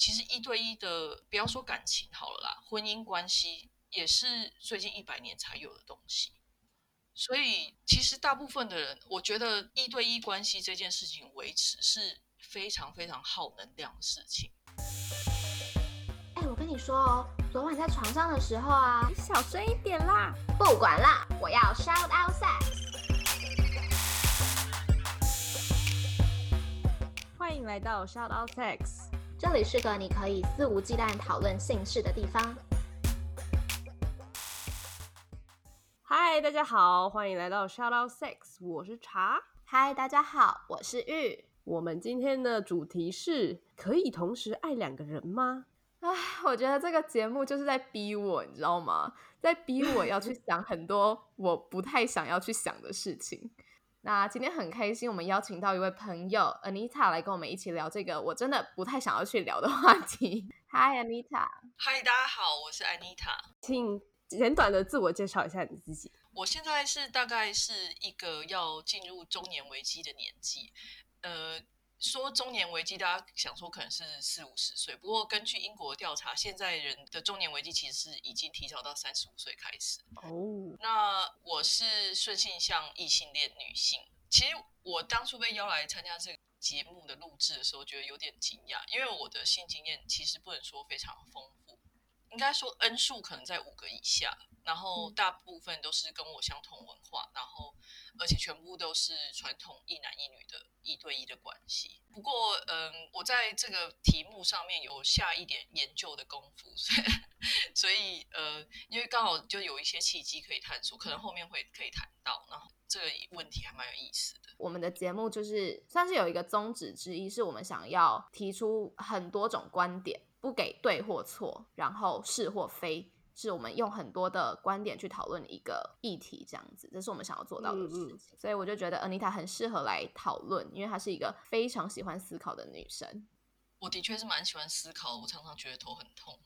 其实一对一的，不要说感情好了啦，婚姻关系也是最近一百年才有的东西。所以，其实大部分的人，我觉得一对一关系这件事情维持是非常非常耗能量的事情。哎，我跟你说哦，昨晚在床上的时候啊，你小声一点啦！不管啦，我要 shout out sex。欢迎来到 Shout Out Sex，这里是个你可以肆无忌惮讨论性事的地方。嗨，大家好，欢迎来到 Shout Out Sex，我是茶。嗨，大家好，我是玉。我们今天的主题是：可以同时爱两个人吗？唉，我觉得这个节目就是在逼我，你知道吗？在逼我要去想很多我不太想要去想的事情。那今天很开心，我们邀请到一位朋友 Anita 来跟我们一起聊这个我真的不太想要去聊的话题。Hi Anita，嗨，大家好，我是 Anita，请简短的自我介绍一下你自己。我现在是大概是一个要进入中年危机的年纪，呃。说中年危机，大家想说可能是四五十岁，不过根据英国调查，现在人的中年危机其实是已经提早到三十五岁开始。哦，那我是顺性向异性恋女性。其实我当初被邀来参加这个节目的录制的时候，觉得有点惊讶，因为我的性经验其实不能说非常丰富，应该说 N 数可能在五个以下。然后大部分都是跟我相同文化，然后而且全部都是传统一男一女的一对一的关系。不过，嗯，我在这个题目上面有下一点研究的功夫，所以呃，因为刚好就有一些契机可以探索，可能后面会可以谈到。然后这个问题还蛮有意思的。我们的节目就是算是有一个宗旨之一，是我们想要提出很多种观点，不给对或错，然后是或非。是我们用很多的观点去讨论一个议题，这样子，这是我们想要做到的事情。所以我就觉得 Anita 很适合来讨论，因为她是一个非常喜欢思考的女生。我的确是蛮喜欢思考，我常常觉得头很痛。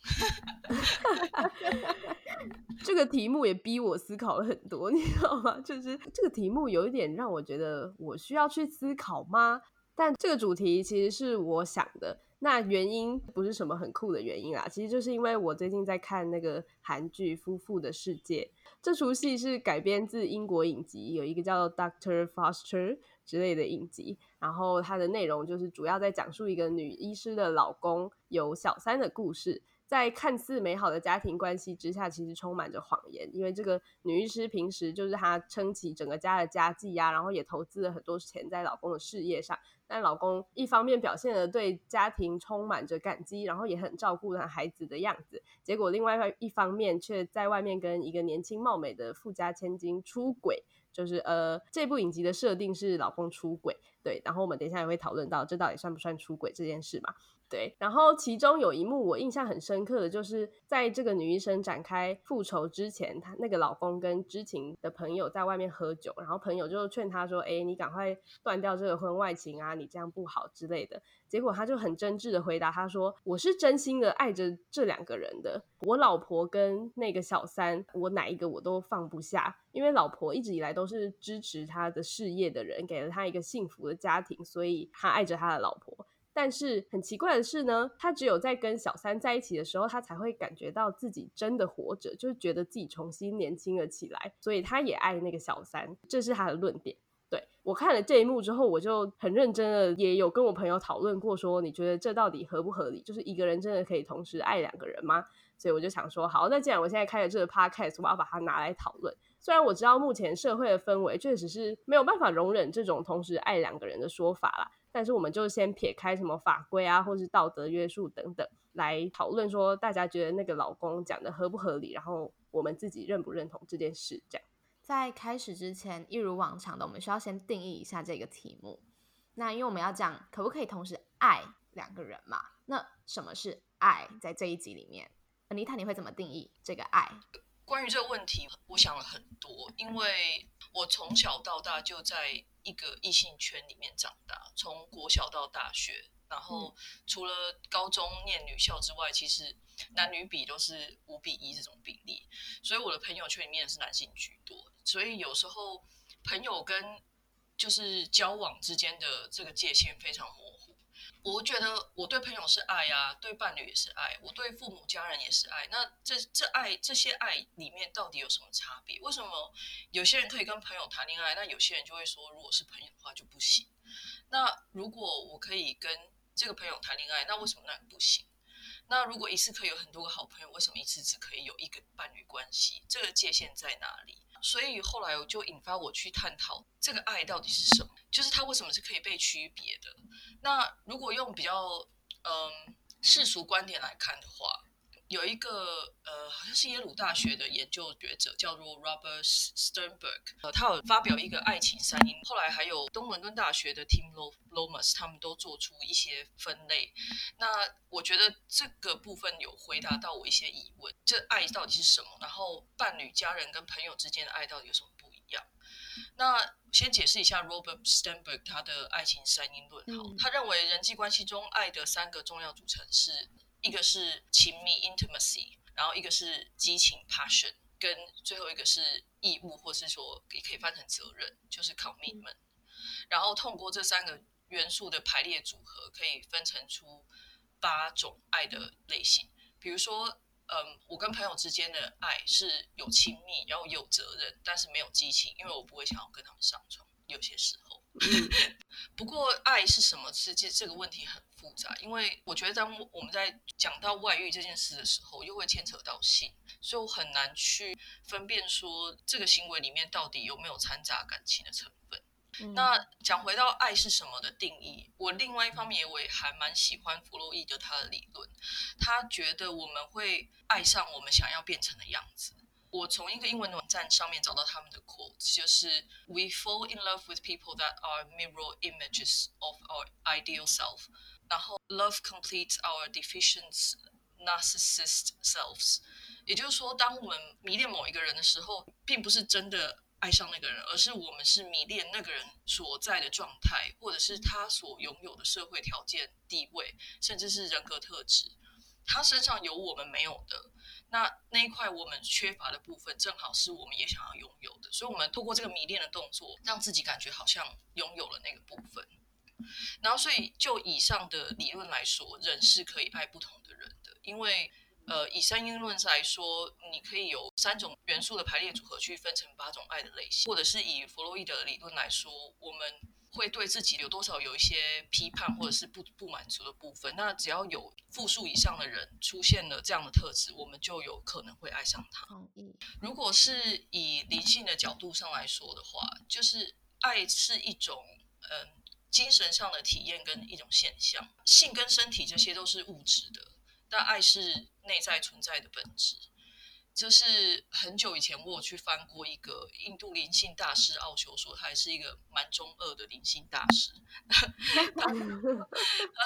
这个题目也逼我思考了很多，你知道吗？就是这个题目有一点让我觉得我需要去思考吗？但这个主题其实是我想的。那原因不是什么很酷的原因啦，其实就是因为我最近在看那个韩剧《夫妇的世界》，这出戏是改编自英国影集，有一个叫 Doctor Foster 之类的影集，然后它的内容就是主要在讲述一个女医师的老公有小三的故事。在看似美好的家庭关系之下，其实充满着谎言。因为这个女医师平时就是她撑起整个家的家计呀，然后也投资了很多钱在老公的事业上。但老公一方面表现的对家庭充满着感激，然后也很照顾他孩子的样子，结果另外一方面却在外面跟一个年轻貌美的富家千金出轨。就是呃，这部影集的设定是老公出轨，对。然后我们等一下也会讨论到这到底算不算出轨这件事嘛。对，然后其中有一幕我印象很深刻的就是，在这个女医生展开复仇之前，她那个老公跟知情的朋友在外面喝酒，然后朋友就劝她说：“哎，你赶快断掉这个婚外情啊，你这样不好之类的。”结果他就很真挚的回答，他说：“我是真心的爱着这两个人的，我老婆跟那个小三，我哪一个我都放不下，因为老婆一直以来都是支持他的事业的人，给了他一个幸福的家庭，所以他爱着他的老婆。但是很奇怪的是呢，他只有在跟小三在一起的时候，他才会感觉到自己真的活着，就是觉得自己重新年轻了起来，所以他也爱那个小三，这是他的论点。”对我看了这一幕之后，我就很认真的，也有跟我朋友讨论过，说你觉得这到底合不合理？就是一个人真的可以同时爱两个人吗？所以我就想说，好，那既然我现在开了这个 podcast，我要把它拿来讨论。虽然我知道目前社会的氛围确实是没有办法容忍这种同时爱两个人的说法啦，但是我们就先撇开什么法规啊，或是道德约束等等，来讨论说大家觉得那个老公讲的合不合理，然后我们自己认不认同这件事，这样。在开始之前，一如往常的，我们需要先定义一下这个题目。那因为我们要讲可不可以同时爱两个人嘛？那什么是爱？在这一集里面，妮塔你会怎么定义这个爱？关于这个问题，我想了很多，因为我从小到大就在一个异性圈里面长大，从国小到大学。然后除了高中念女校之外，其实男女比都是五比一这种比例，所以我的朋友圈里面是男性居多。所以有时候朋友跟就是交往之间的这个界限非常模糊。我觉得我对朋友是爱啊，对伴侣也是爱，我对父母家人也是爱。那这这爱这些爱里面到底有什么差别？为什么有些人可以跟朋友谈恋爱，那有些人就会说，如果是朋友的话就不行？那如果我可以跟这个朋友谈恋爱，那为什么那个不行？那如果一次可以有很多个好朋友，为什么一次只可以有一个伴侣关系？这个界限在哪里？所以后来我就引发我去探讨这个爱到底是什么，就是它为什么是可以被区别的？那如果用比较嗯世俗观点来看的话。有一个呃，好像是耶鲁大学的研究学者叫做 Robert Sternberg，呃，他有发表一个爱情三因，后来还有东伦敦大学的 Tim Lomas，他们都做出一些分类。那我觉得这个部分有回答到我一些疑问：这爱到底是什么？然后伴侣、家人跟朋友之间的爱到底有什么不？那先解释一下 Robert Sternberg 他的爱情三因论。好，他认为人际关系中爱的三个重要组成是。一个是亲密 （intimacy），然后一个是激情 （passion），跟最后一个是义务，或是说也可以翻成责任，就是 commitment。然后通过这三个元素的排列组合，可以分成出八种爱的类型。比如说，嗯，我跟朋友之间的爱是有亲密，然后有责任，但是没有激情，因为我不会想要跟他们上床。有些时候，不过爱是什么？是这这个问题很复杂，因为我觉得当我们在讲到外遇这件事的时候，又会牵扯到性，所以我很难去分辨说这个行为里面到底有没有掺杂感情的成分。那讲回到爱是什么的定义，我另外一方面我也还蛮喜欢弗洛伊德他的理论，他觉得我们会爱上我们想要变成的样子。我从一个英文网站上面找到他们的 quotes，就是 We fall in love with people that are mirror images of our ideal self，然后 Love completes our deficient narcissist selves。也就是说，当我们迷恋某一个人的时候，并不是真的爱上那个人，而是我们是迷恋那个人所在的状态，或者是他所拥有的社会条件、地位，甚至是人格特质，他身上有我们没有的。那那一块我们缺乏的部分，正好是我们也想要拥有的，所以，我们透过这个迷恋的动作，让自己感觉好像拥有了那个部分。然后，所以就以上的理论来说，人是可以爱不同的人的，因为，呃，以三因论来说，你可以有三种元素的排列组合去分成八种爱的类型，或者是以弗洛伊德的理论来说，我们。会对自己有多少有一些批判或者是不不满足的部分？那只要有复数以上的人出现了这样的特质，我们就有可能会爱上他。如果是以灵性的角度上来说的话，就是爱是一种嗯精神上的体验跟一种现象，性跟身体这些都是物质的，但爱是内在存在的本质。就是很久以前，我有去翻过一个印度灵性大师奥修说，他也是一个蛮中二的灵性大师。他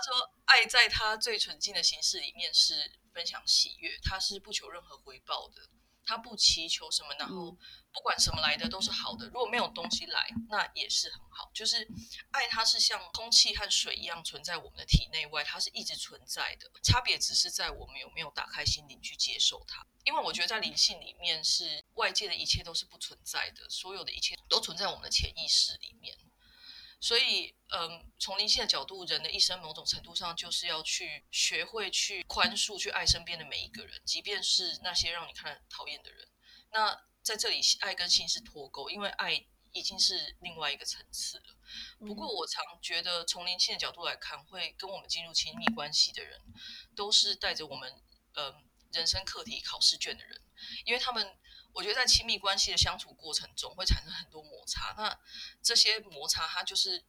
说，爱在他最纯净的形式里面是分享喜悦，他是不求任何回报的。他不祈求什么，然后不管什么来的都是好的。如果没有东西来，那也是很好。就是爱，它是像空气和水一样存在我们的体内外，它是一直存在的。差别只是在我们有没有打开心灵去接受它。因为我觉得在灵性里面，是外界的一切都是不存在的，所有的一切都存在我们的潜意识里面。所以，嗯，从灵性的角度，人的一生某种程度上就是要去学会去宽恕、去爱身边的每一个人，即便是那些让你看讨厌的人。那在这里，爱跟性是脱钩，因为爱已经是另外一个层次了。不过，我常觉得从灵性的角度来看，会跟我们进入亲密关系的人，都是带着我们，嗯，人生课题考试卷的人，因为他们。我觉得在亲密关系的相处过程中会产生很多摩擦，那这些摩擦它就是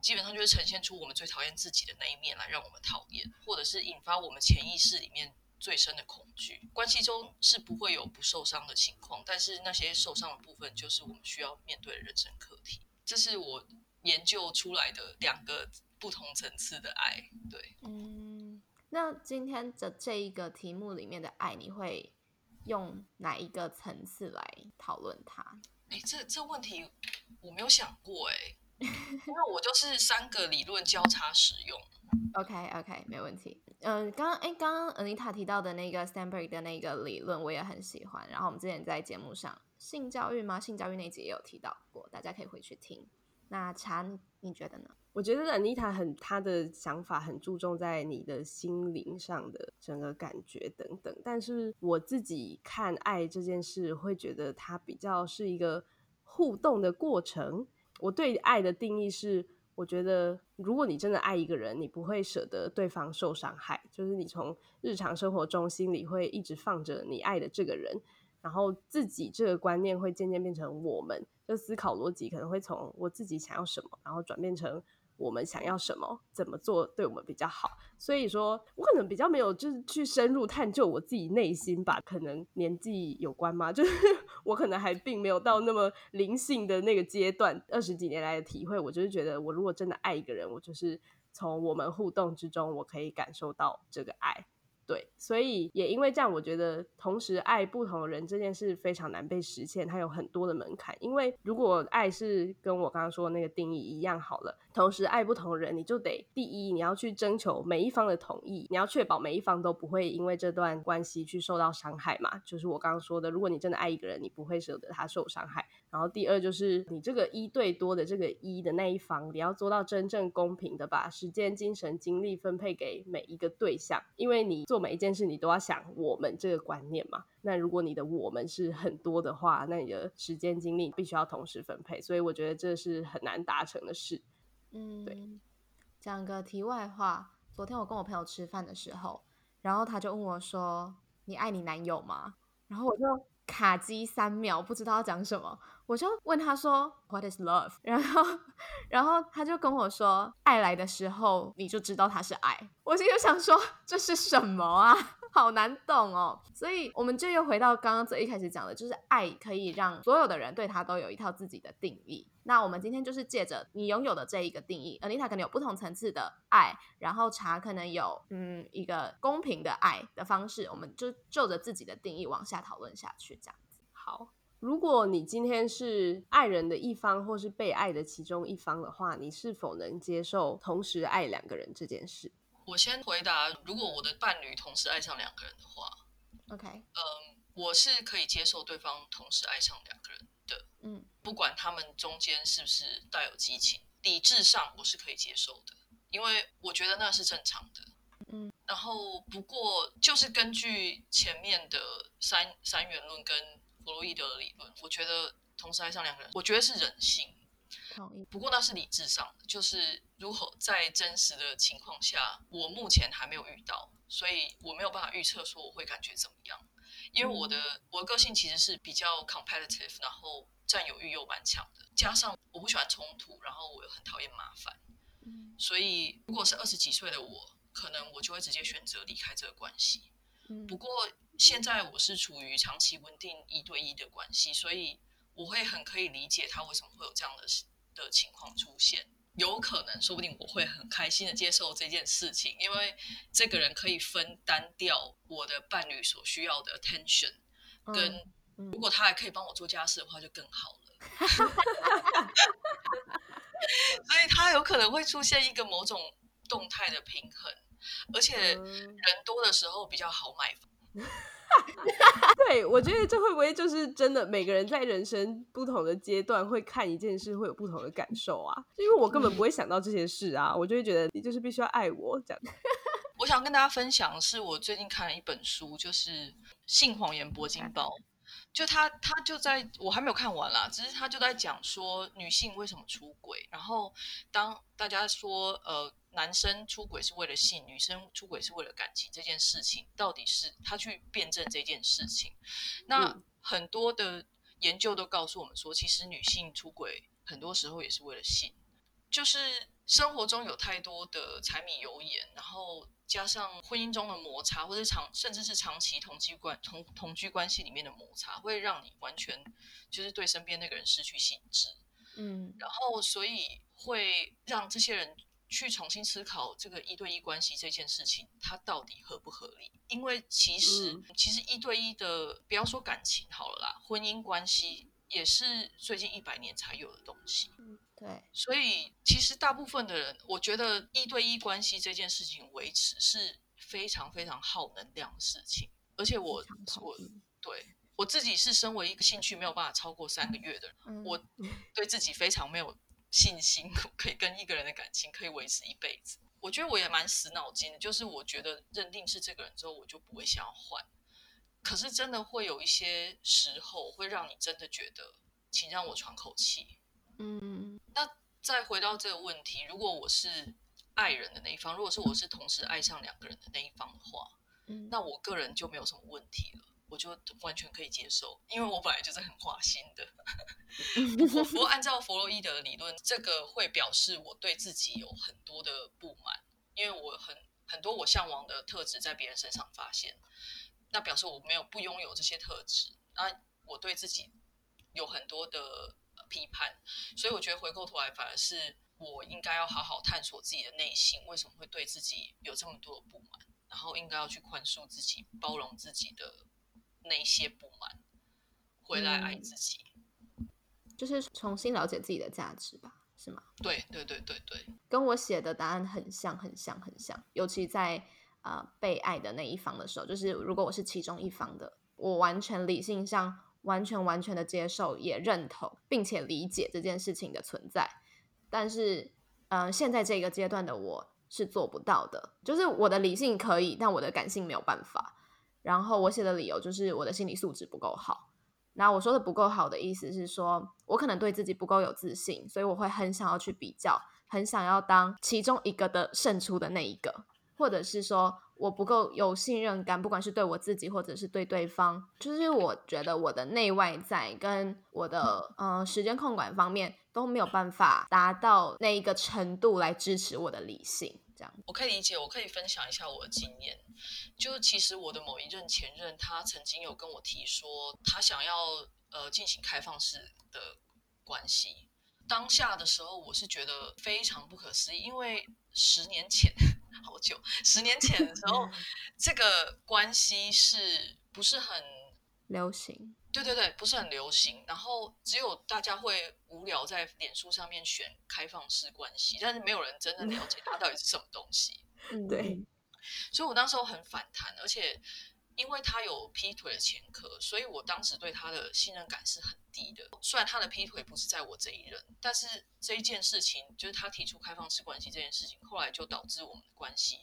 基本上就是呈现出我们最讨厌自己的那一面来让我们讨厌，或者是引发我们潜意识里面最深的恐惧。关系中是不会有不受伤的情况，但是那些受伤的部分就是我们需要面对的人生课题。这是我研究出来的两个不同层次的爱。对，嗯，那今天的这一个题目里面的爱，你会？用哪一个层次来讨论它？哎，这这问题我没有想过哎，因为我就是三个理论交叉使用。OK OK，没问题。嗯，刚刚哎，刚刚 Anita 提到的那个 Stanberg 的那个理论，我也很喜欢。然后我们之前在节目上性教育吗？性教育那集也有提到过，大家可以回去听。那查，你觉得呢？我觉得 Anita 很她的想法很注重在你的心灵上的整个感觉等等，但是我自己看爱这件事，会觉得它比较是一个互动的过程。我对爱的定义是，我觉得如果你真的爱一个人，你不会舍得对方受伤害，就是你从日常生活中心里会一直放着你爱的这个人。然后自己这个观念会渐渐变成我们，就思考逻辑可能会从我自己想要什么，然后转变成我们想要什么，怎么做对我们比较好。所以说我可能比较没有就是去深入探究我自己内心吧，可能年纪有关吗？就是我可能还并没有到那么灵性的那个阶段。二十几年来的体会，我就是觉得我如果真的爱一个人，我就是从我们互动之中，我可以感受到这个爱。对，所以也因为这样，我觉得同时爱不同人这件事非常难被实现，它有很多的门槛。因为如果爱是跟我刚刚说的那个定义一样好了，同时爱不同人，你就得第一你要去征求每一方的同意，你要确保每一方都不会因为这段关系去受到伤害嘛。就是我刚刚说的，如果你真的爱一个人，你不会舍得他受伤害。然后第二就是你这个一对多的这个一的那一方，你要做到真正公平的把时间、精神、精力分配给每一个对象，因为你做。每一件事你都要想我们这个观念嘛？那如果你的我们是很多的话，那你的时间精力必须要同时分配，所以我觉得这是很难达成的事。嗯，对。讲个题外话，昨天我跟我朋友吃饭的时候，然后他就问我说：“你爱你男友吗？”然后我就卡机三秒，不知道要讲什么。我就问他说：“What is love？” 然后，然后他就跟我说：“爱来的时候，你就知道它是爱。”我心里想说：“这是什么啊？好难懂哦。”所以，我们就又回到刚刚最一开始讲的，就是爱可以让所有的人对他都有一套自己的定义。那我们今天就是借着你拥有的这一个定义，Anita 可能有不同层次的爱，然后茶可能有嗯一个公平的爱的方式，我们就就着自己的定义往下讨论下去，这样子。好。如果你今天是爱人的一方，或是被爱的其中一方的话，你是否能接受同时爱两个人这件事？我先回答：如果我的伴侣同时爱上两个人的话，OK，嗯，我是可以接受对方同时爱上两个人的，嗯，不管他们中间是不是带有激情，理智上我是可以接受的，因为我觉得那是正常的，嗯。然后不过就是根据前面的三三元论跟弗洛伊德的理论，我觉得同时爱上两个人，我觉得是人性。不过那是理智上的，就是如何在真实的情况下，我目前还没有遇到，所以我没有办法预测说我会感觉怎么样。因为我的我的个性其实是比较 competitive，然后占有欲又蛮强的，加上我不喜欢冲突，然后我又很讨厌麻烦。嗯。所以如果是二十几岁的我，可能我就会直接选择离开这个关系。不过现在我是处于长期稳定一对一的关系，所以我会很可以理解他为什么会有这样的的情况出现。有可能，说不定我会很开心的接受这件事情，因为这个人可以分担掉我的伴侣所需要的 attention，跟如果他还可以帮我做家事的话，就更好了。所以他有可能会出现一个某种动态的平衡。而且人多的时候比较好买房。对，我觉得这会不会就是真的？每个人在人生不同的阶段会看一件事会有不同的感受啊。因为我根本不会想到这些事啊，我就会觉得你就是必须要爱我这样。我想跟大家分享的是，我最近看了一本书，就是《性谎言铂金包》。就他，他就在我还没有看完啦，只是他就在讲说女性为什么出轨。然后当大家说呃男生出轨是为了性，女生出轨是为了感情这件事情，到底是他去辩证这件事情。那很多的研究都告诉我们说，其实女性出轨很多时候也是为了性，就是生活中有太多的柴米油盐，然后。加上婚姻中的摩擦，或者长甚至是长期同居关同同居关系里面的摩擦，会让你完全就是对身边那个人失去兴致，嗯，然后所以会让这些人去重新思考这个一对一关系这件事情，它到底合不合理？因为其实其实一对一的，不要说感情好了啦，婚姻关系也是最近一百年才有的东西。对，所以其实大部分的人，我觉得一对一关系这件事情维持是非常非常耗能量的事情。而且我我对我自己是身为一个兴趣没有办法超过三个月的人，我对自己非常没有信心，可以跟一个人的感情可以维持一辈子。我觉得我也蛮死脑筋的，就是我觉得认定是这个人之后，我就不会想要换。可是真的会有一些时候，会让你真的觉得，请让我喘口气。嗯，那再回到这个问题，如果我是爱人的那一方，如果是我是同时爱上两个人的那一方的话，嗯那我个人就没有什么问题了，我就完全可以接受，因为我本来就是很花心的。不过，不过按照弗洛伊德的理论，这个会表示我对自己有很多的不满，因为我很很多我向往的特质在别人身上发现，那表示我没有不拥有这些特质，那我对自己有很多的呃批判，所以我觉得回过头来反而是我应该要好好探索自己的内心，为什么会对自己有这么多的不满，然后应该要去宽恕自己，包容自己的那些不满，回来爱自己。就是重新了解自己的价值吧，是吗？对对对对对，跟我写的答案很像，很像，很像。尤其在呃被爱的那一方的时候，就是如果我是其中一方的，我完全理性上完全完全的接受，也认同，并且理解这件事情的存在。但是，嗯、现在这个阶段的我是做不到的，就是我的理性可以，但我的感性没有办法。然后我写的理由就是我的心理素质不够好。那我说的不够好的意思是说，我可能对自己不够有自信，所以我会很想要去比较，很想要当其中一个的胜出的那一个，或者是说我不够有信任感，不管是对我自己或者是对对方，就是我觉得我的内外在跟我的呃时间控管方面都没有办法达到那一个程度来支持我的理性，这样。我可以理解，我可以分享一下我的经验。就其实我的某一任前任，他曾经有跟我提说，他想要呃进行开放式的关系。当下的时候，我是觉得非常不可思议，因为十年前，好久，十年前的时候，这个关系是不是很流行，对对对，不是很流行。然后只有大家会无聊在脸书上面选开放式关系，但是没有人真正了解它到底是什么东西。嗯对，所以我当时候很反弹，而且因为他有劈腿的前科，所以我当时对他的信任感是很低的。虽然他的劈腿不是在我这一任，但是这一件事情，就是他提出开放式关系这件事情，后来就导致我们的关系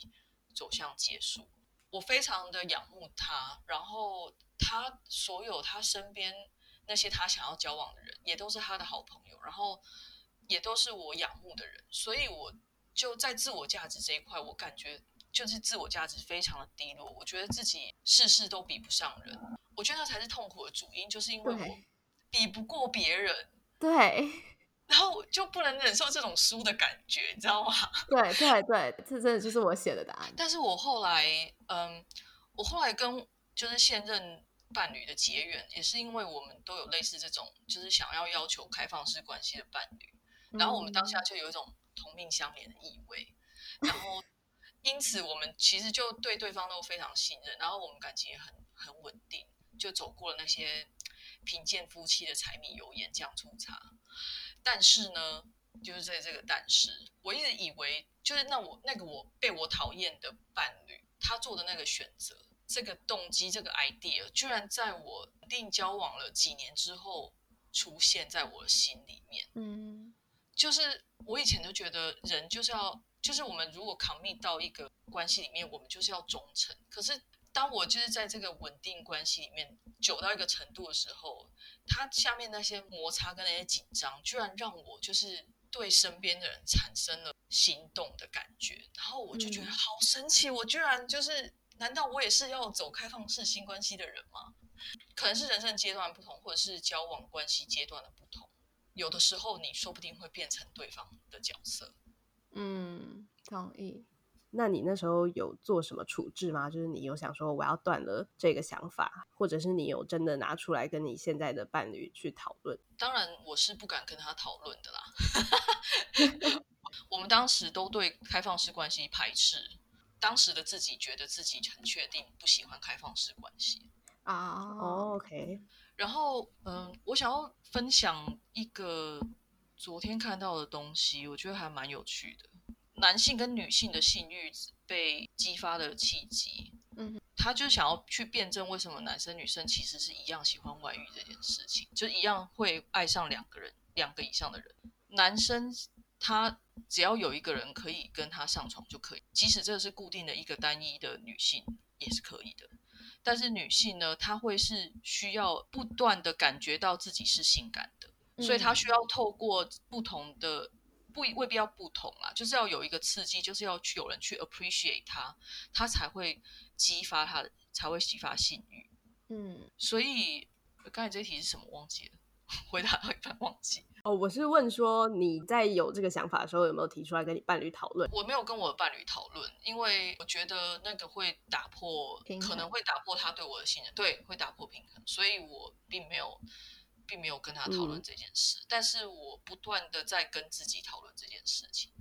走向结束。我非常的仰慕他，然后他所有他身边那些他想要交往的人，也都是他的好朋友，然后也都是我仰慕的人，所以我就在自我价值这一块，我感觉就是自我价值非常的低落。我觉得自己事事都比不上人，我觉得那才是痛苦的主因，就是因为我比不过别人，对然后我就不能忍受这种输的感觉，你知道吗？对对对，这真的就是我写的答案。但是我后来，嗯，我后来跟就是现任伴侣的结缘，也是因为我们都有类似这种，就是想要要求开放式关系的伴侣，然后我们当下就有一种同命相连的意味，然后 因此我们其实就对对方都非常信任，然后我们感情也很很稳定，就走过了那些贫贱夫妻的柴米油盐酱醋茶。但是呢，就是在这个但是，我一直以为就是那我那个我被我讨厌的伴侣，他做的那个选择，这个动机，这个 idea，居然在我定交往了几年之后出现在我的心里面。嗯就是我以前就觉得人就是要，就是我们如果 commit 到一个关系里面，我们就是要忠诚。可是当我就是在这个稳定关系里面久到一个程度的时候，它下面那些摩擦跟那些紧张，居然让我就是对身边的人产生了心动的感觉，然后我就觉得嗯好神奇，我居然就是，难道我也是要走开放式新关系的人吗？可能是人生阶段不同，或者是交往关系阶段的不同。有的时候，你说不定会变成对方的角色。嗯，同意。那你那时候有做什么处置吗？就是你有想说我要断了这个想法，或者是你有真的拿出来跟你现在的伴侣去讨论？当然，我是不敢跟他讨论的啦。我们当时都对开放式关系排斥，当时的自己觉得自己很确定不喜欢开放式关系。啊，哦，OK，然后，嗯，我想要分享一个昨天看到的东西，我觉得还蛮有趣的。男性跟女性的性欲被激发的契机，嗯，他就想要去辩证为什么男生女生其实是一样喜欢外遇这件事情，就一样会爱上两个人、两个以上的人。男生他只要有一个人可以跟他上床就可以，即使这是固定的一个单一的女性也是可以的。但是女性呢，她会是需要不断的感觉到自己是性感的，所以她需要透过不同的不未必要不同啊，就是要有一个刺激，就是要去有人去 appreciate 它，它才会激发她，才会激发性欲。嗯，所以刚才这题是什么忘记了？回答到一半忘记。哦，我是问说你在有这个想法的时候有没有提出来跟你伴侣讨论？我没有跟我的伴侣讨论，因为我觉得那个会打破，可能会打破他对我的信任，对，会打破平衡，所以我并没有，并没有跟他讨论这件事。但是我不断的在跟自己讨论这件事情，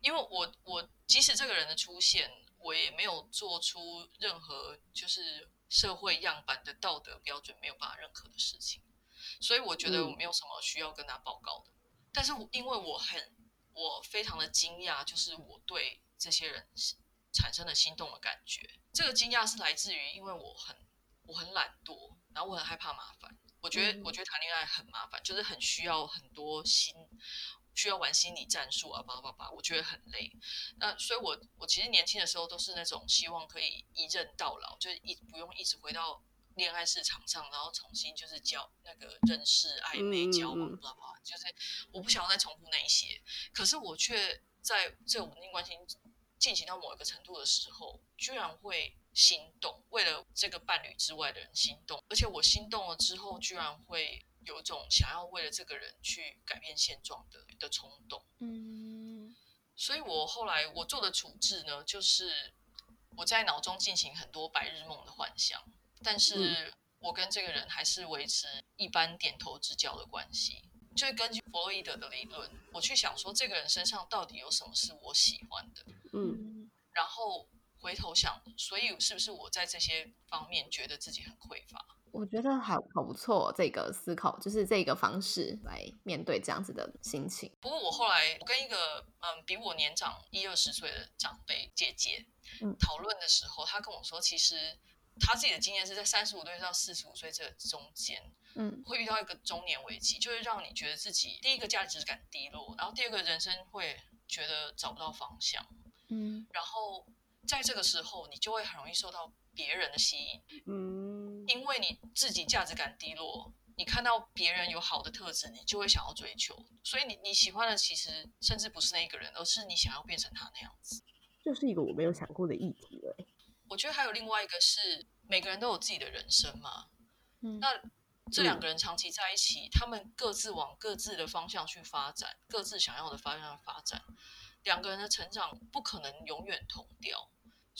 因为我我即使这个人的出现，我也没有做出任何就是社会样板的道德标准没有办法认可的事情。所以我觉得我没有什么需要跟他报告的，但是因为我很我非常的惊讶，就是我对这些人产生了心动的感觉。这个惊讶是来自于，因为我很我很懒惰，然后我很害怕麻烦。我觉得我觉得谈恋爱很麻烦，就是很需要很多心，需要玩心理战术啊，叭叭叭，我觉得很累。那所以，我我其实年轻的时候都是那种希望可以一任到老，就是一不用一直回到。恋爱市场上，然后重新就是交那个认识、暧昧、交往，知道吗？就是我不想要再重复那一些，可是我却在这稳定关系进行到某一个程度的时候，居然会心动，为了这个伴侣之外的人心动，而且我心动了之后，居然会有一种想要为了这个人去改变现状的的冲动。嗯，所以我后来我做的处置呢，就是我在脑中进行很多白日梦的幻想。但是我跟这个人还是维持一般点头之交的关系，就是根据弗洛伊德的理论，我去想说这个人身上到底有什么是我喜欢的，嗯，然后回头想，所以是不是我在这些方面觉得自己很匮乏？我觉得还好不错，这个思考就是这个方式来面对这样子的心情。不过我后来我跟一个嗯比我年长一二十岁的长辈姐姐讨论的时候，她跟我说，其实。她自己的经验是在三十五岁到四十五岁这中间，嗯，会遇到一个中年危机，就是让你觉得自己第一个价值感低落，然后第二个人生会觉得找不到方向，嗯，然后在这个时候，你就会很容易受到别人的吸引，嗯，因为你自己价值感低落，你看到别人有好的特质，你就会想要追求，所以你你喜欢的其实甚至不是那个人，而是你想要变成他那样子，这是一个我没有想过的议题了。我觉得还有另外一个是，每个人都有自己的人生嘛。嗯，那这两个人长期在一起，他们各自往各自的方向去发展，各自想要的方向发展，两个人的成长不可能永远同调，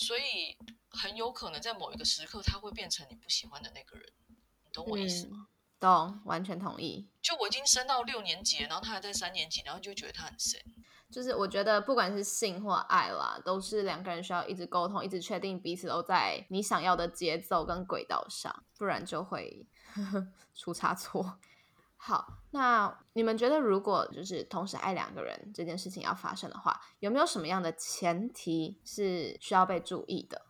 所以很有可能在某一个时刻，他会变成你不喜欢的那个人。你懂我意思吗？懂，完全同意。就我已经升到六年级，然后他还在三年级，然后就觉得他很神。就是我觉得不管是性或爱啦，都是两个人需要一直沟通，一直确定彼此都在你想要的节奏跟轨道上，不然就会 出差错。好，那你们觉得如果就是同时爱两个人这件事情要发生的话，有没有什么样的前提是需要被注意的？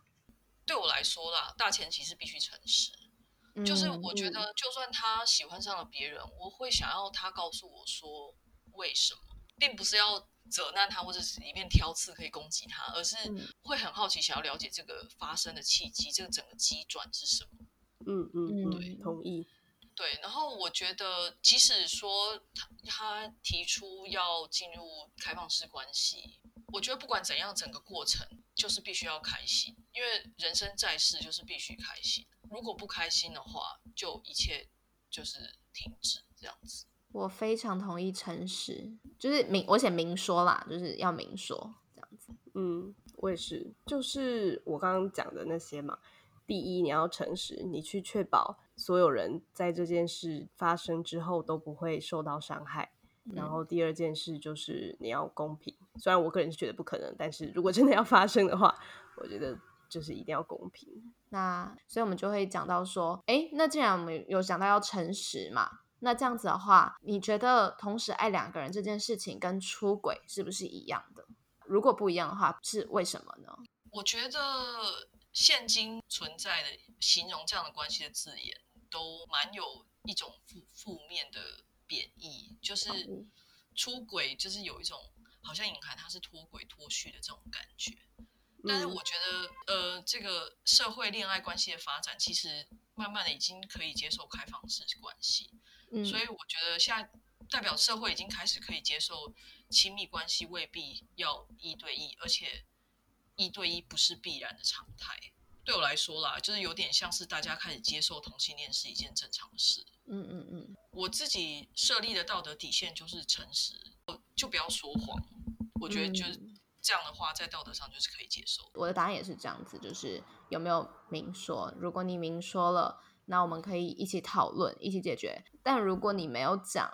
对我来说啦，大前提是必须诚实。就是我觉得，就算他喜欢上了别人，我会想要他告诉我说为什么，并不是要。责难他，或者是一面挑刺可以攻击他，而是会很好奇，想要了解这个发生的契机，这个整个机转是什么？嗯嗯，对，同意。对，然后我觉得，即使说他他提出要进入开放式关系，我觉得不管怎样，整个过程就是必须要开心，因为人生在世就是必须开心。如果不开心的话，就一切就是停止这样子。我非常同意诚实，就是明我写明说啦，就是要明说这样子。嗯，我也是，就是我刚刚讲的那些嘛。第一，你要诚实，你去确保所有人在这件事发生之后都不会受到伤害。然后第二件事就是你要公平，虽然我个人是觉得不可能，但是如果真的要发生的话，我觉得就是一定要公平。那所以我们就会讲到说，哎，那既然我们有讲到要诚实嘛。那这样子的话，你觉得同时爱两个人这件事情跟出轨是不是一样的？如果不一样的话，是为什么呢？我觉得现今存在的形容这样的关系的字眼，都蛮有一种负负面的贬义，就是出轨就是有一种好像隐含他是脱轨脱序的这种感觉。但是嗯我觉得，呃，这个社会恋爱关系的发展，其实慢慢的已经可以接受开放式关系，嗯，所以我觉得现在代表社会已经开始可以接受亲密关系未必要一对一，而且一对一不是必然的常态。对我来说啦，就是有点像是大家开始接受同性恋是一件正常的事。嗯嗯嗯，我自己设立的道德底线就是诚实，就不要说谎。我觉得就是嗯这样的话，在道德上就是可以接受。我的答案也是这样子，就是有没有明说？如果你明说了，那我们可以一起讨论，一起解决。但如果你没有讲，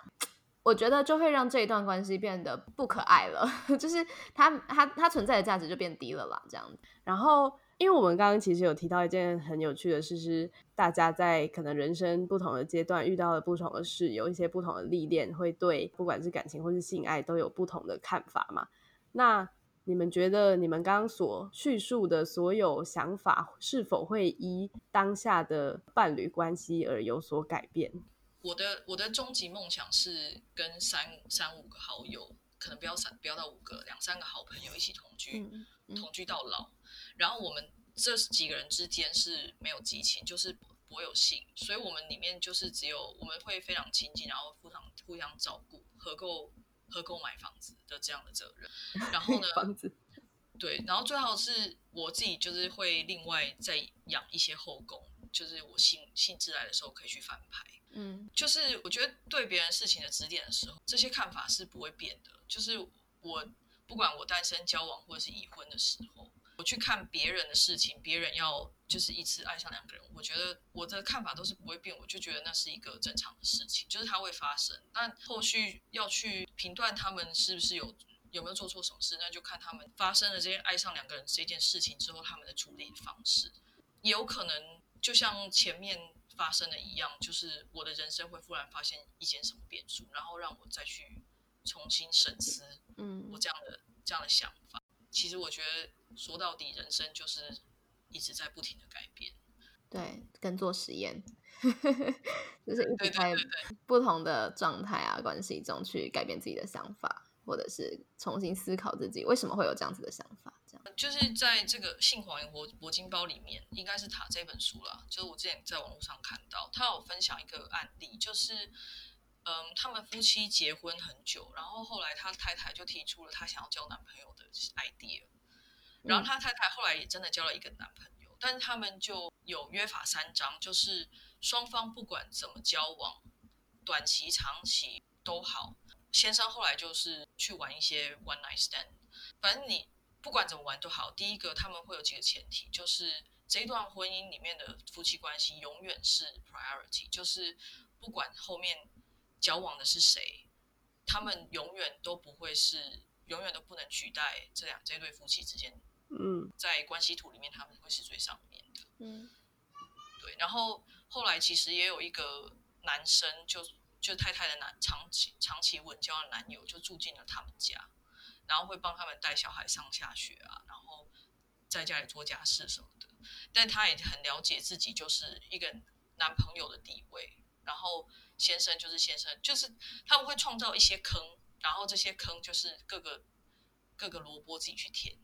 我觉得就会让这一段关系变得不可爱了，就是它它它存在的价值就变低了啦，这样子。然后，因为我们刚刚其实有提到一件很有趣的事，是大家在可能人生不同的阶段遇到了不同的事，有一些不同的历练，会对不管是感情或是性爱都有不同的看法嘛。那你们觉得你们刚刚所叙述的所有想法，是否会依当下的伴侣关系而有所改变？我的我的终极梦想是跟三三五个好友，可能不要三不要到五个，两三个好朋友一起同居，嗯嗯同居到老。然后我们这几个人之间是没有激情，就是不会有性，所以我们里面就是只有我们会非常亲近，然后互相互相照顾，合购合购买房子的这样的责任。然后呢，房子，对，然后最好是我自己就是会另外再养一些后宫，就是我兴兴致来的时候可以去翻牌。嗯就是我觉得对别人事情的指点的时候，这些看法是不会变的。就是我不管我单身交往或者是已婚的时候，我去看别人的事情，别人要就是一次爱上两个人，我觉得我的看法都是不会变，我就觉得那是一个正常的事情，就是它会发生。但后续要去评断他们是不是有有没有做错什么事，那就看他们发生了这些爱上两个人这件事情之后，他们的处理方式。也有可能就像前面发生的一样，就是我的人生会忽然发现一件什么变数，然后让我再去重新审思嗯我这样的这样的想法。其实我觉得说到底，人生就是一直在不停的改变。对，跟做实验，就是在不同的状态啊关系中去改变自己的想法，或者是重新思考自己为什么会有这样子的想法。这样，就是在这个《性谎言铂铂金包》里面，应该是塔这本书啦。就是我之前在网络上看到，他有分享一个案例，就是嗯，他们夫妻结婚很久，然后后来他太太就提出了她想要交男朋友的 idea，然后他太太后来也真的交了一个男朋友，但是他们就有约法三章，就是双方不管怎么交往，短期、长期都好。先生后来就是去玩一些 one night stand，反正你不管怎么玩都好。第一个，他们会有几个前提，就是这一段婚姻里面的夫妻关系永远是 priority，就是不管后面交往的是谁，他们永远都不会是，永远都不能取代这两这对夫妻之间嗯在关系图里面他们会是最上面的。嗯对，然后后来其实也有一个男生就，就太太的男长期长期稳交的男友就住进了他们家，然后会帮他们带小孩上下学啊，然后在家里做家事什么的。但他也很了解自己就是一个男朋友的地位，然后先生就是先生，就是他们会创造一些坑，然后这些坑就是各个各个萝卜自己去填，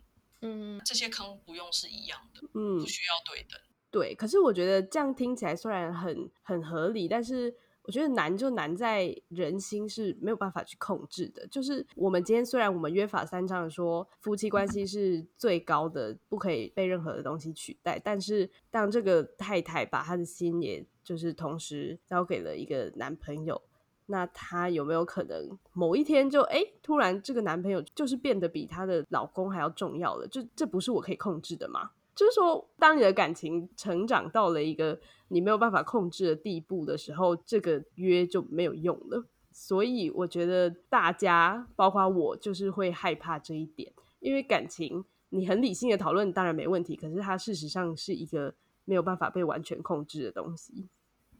嗯这些坑不用是一样的，嗯不，需要对等。对，可是我觉得这样听起来虽然很很合理，但是我觉得难就难在人心是没有办法去控制的。就是我们今天虽然我们约法三章说夫妻关系是最高的，不可以被任何的东西取代，但是当这个太太把她的心也就是同时交给了一个男朋友。那她有没有可能某一天就哎，突然这个男朋友就是变得比她的老公还要重要了？就这不是我可以控制的吗？就是说，当你的感情成长到了一个你没有办法控制的地步的时候，这个约就没有用了。所以我觉得大家，包括我，就是会害怕这一点，因为感情你很理性的讨论当然没问题，可是它事实上是一个没有办法被完全控制的东西。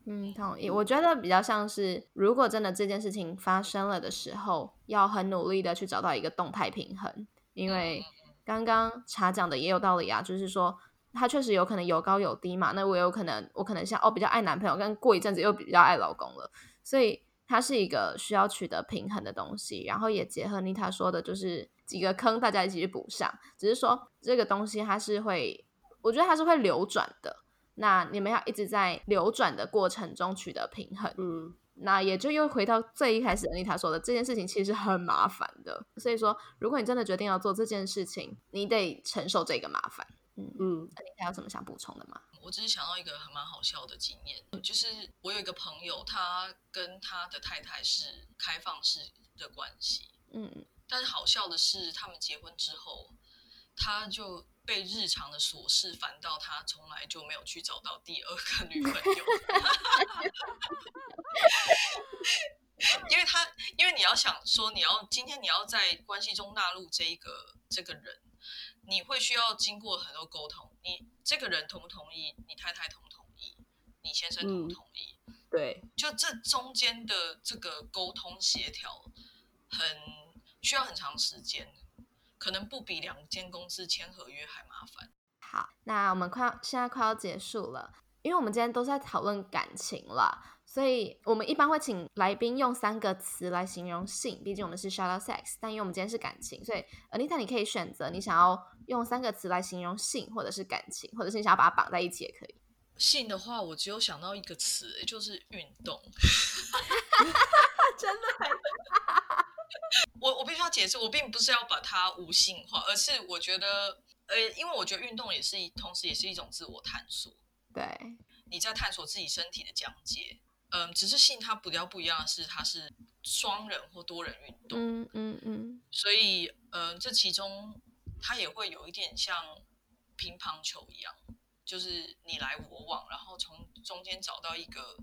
嗯，同意。我觉得比较像是，如果真的这件事情发生了的时候，要很努力的去找到一个动态平衡，因为刚刚茶讲的也有道理啊，就是说他确实有可能有高有低嘛，那我有可能我可能像哦比较爱男朋友，跟过一阵子又比较爱老公了，所以它是一个需要取得平衡的东西，然后也结合妮塔说的，就是几个坑大家一起去补上。只是说这个东西它是会，我觉得它是会流转的。那你们要一直在流转的过程中取得平衡。嗯，那也就又回到最一开始妮塔说的，这件事情其实很麻烦的。所以说，如果你真的决定要做这件事情，你得承受这个麻烦。嗯嗯，妮塔有什么想补充的吗？我只是想到一个还蛮好笑的经验，就是我有一个朋友，他跟他的太太是开放式的关系，嗯，但是好笑的是，他们结婚之后，他就被日常的琐事烦到，他从来就没有去找到第二个女朋友。因为他，因为你要想说，你要今天你要在关系中纳入这一个这个人，你会需要经过很多沟通。你这个人同不同意？你太太同不同意？你先生同不同意？对，就这中间的这个沟通协调，很需要很长时间，可能不比两间公司签合约还麻烦。好，那我们快要现在快要结束了，因为我们今天都在讨论感情了，所以我们一般会请来宾用三个词来形容性，毕竟我们是 shout out sex，但因为我们今天是感情，所以 Anita 你可以选择你想要用三个词来形容性，或者是感情，或者是你想要把它绑在一起也可以。性的话，我只有想到一个词，就是运动。真的还 我我必须要解释，我并不是要把它无性化，而是我觉得，呃，因为我觉得运动也是一，同时也是一种自我探索。对，你在探索自己身体的讲解。嗯，只是性它比较不一样的是，它是双人或多人运动。嗯嗯嗯，所以，嗯，这其中它也会有一点像乒乓球一样，就是你来我往，然后从中间找到一个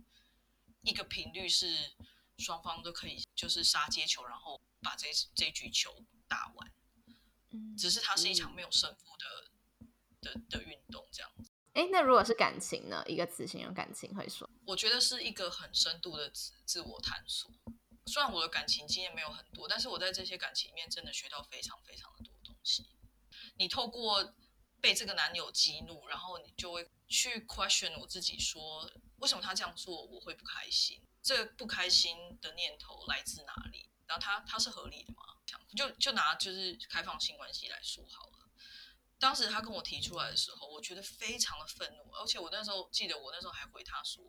一个频率，是双方都可以就是杀接球，然后把这这局球打完。嗯只是它是一场没有胜负的的的运动，这样子。哎，那如果是感情呢？一个词形容感情会说，我觉得是一个很深度的自自我探索。虽然我的感情经验没有很多，但是我在这些感情里面真的学到非常非常的多东西。你透过被这个男友激怒，然后你就会去 question 我自己说，为什么他这样做我会不开心？这不开心的念头来自哪里？然后他他是合理的吗？就就拿就是开放性关系来说好了。当时他跟我提出来的时候，我觉得非常的愤怒，而且我那时候记得我那时候还回他说：“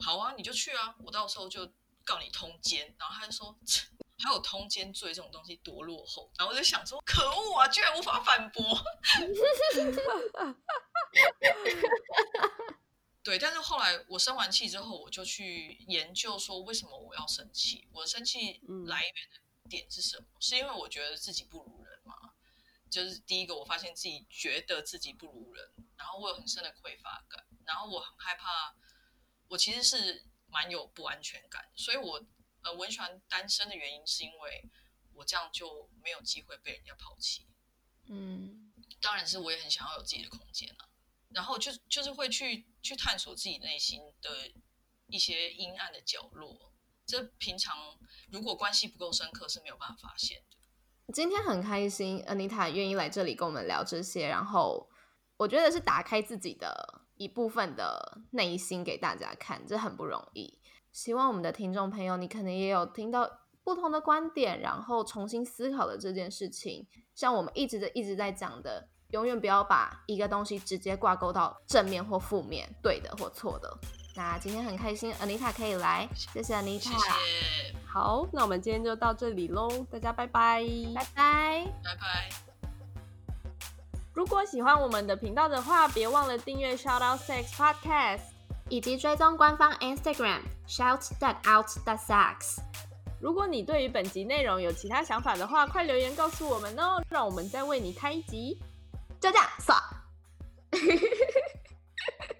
好啊，你就去啊，我到时候就告你通奸。”然后他就说：“还有通奸罪这种东西多落后。”然后我就想说：“可恶啊，居然无法反驳。”对，但是后来我生完气之后，我就去研究说为什么我要生气，我生气嗯来源的点是什么？是因为我觉得自己不如人吗？就是第一个，我发现自己觉得自己不如人，然后我有很深的匮乏感，然后我很害怕，我其实是蛮有不安全感，所以我呃我很喜欢单身的原因是因为我这样就没有机会被人家抛弃。嗯当然是我也很想要有自己的空间啊，然后就就是会去去探索自己内心的一些阴暗的角落，这平常如果关系不够深刻是没有办法发现的。今天很开心，Anita 愿意来这里跟我们聊这些，然后我觉得是打开自己的一部分的内心给大家看，这很不容易。希望我们的听众朋友，你可能也有听到不同的观点，然后重新思考了这件事情。像我们一直的一直在讲的，永远不要把一个东西直接挂钩到正面或负面，对的或错的。那今天很开心，Anita 可以来，谢谢 Anita，谢谢，好，那我们今天就到这里喽，大家拜拜。拜拜。拜拜。如果喜欢我们的频道的话，别忘了订阅 Shout Out Sex Podcast。以及追踪官方 Instagram shout that out that sucks。如果你对于本集内容有其他想法的话，快留言告诉我们哦，让我们再为你开一集。就这样，爽。哇，你的赞。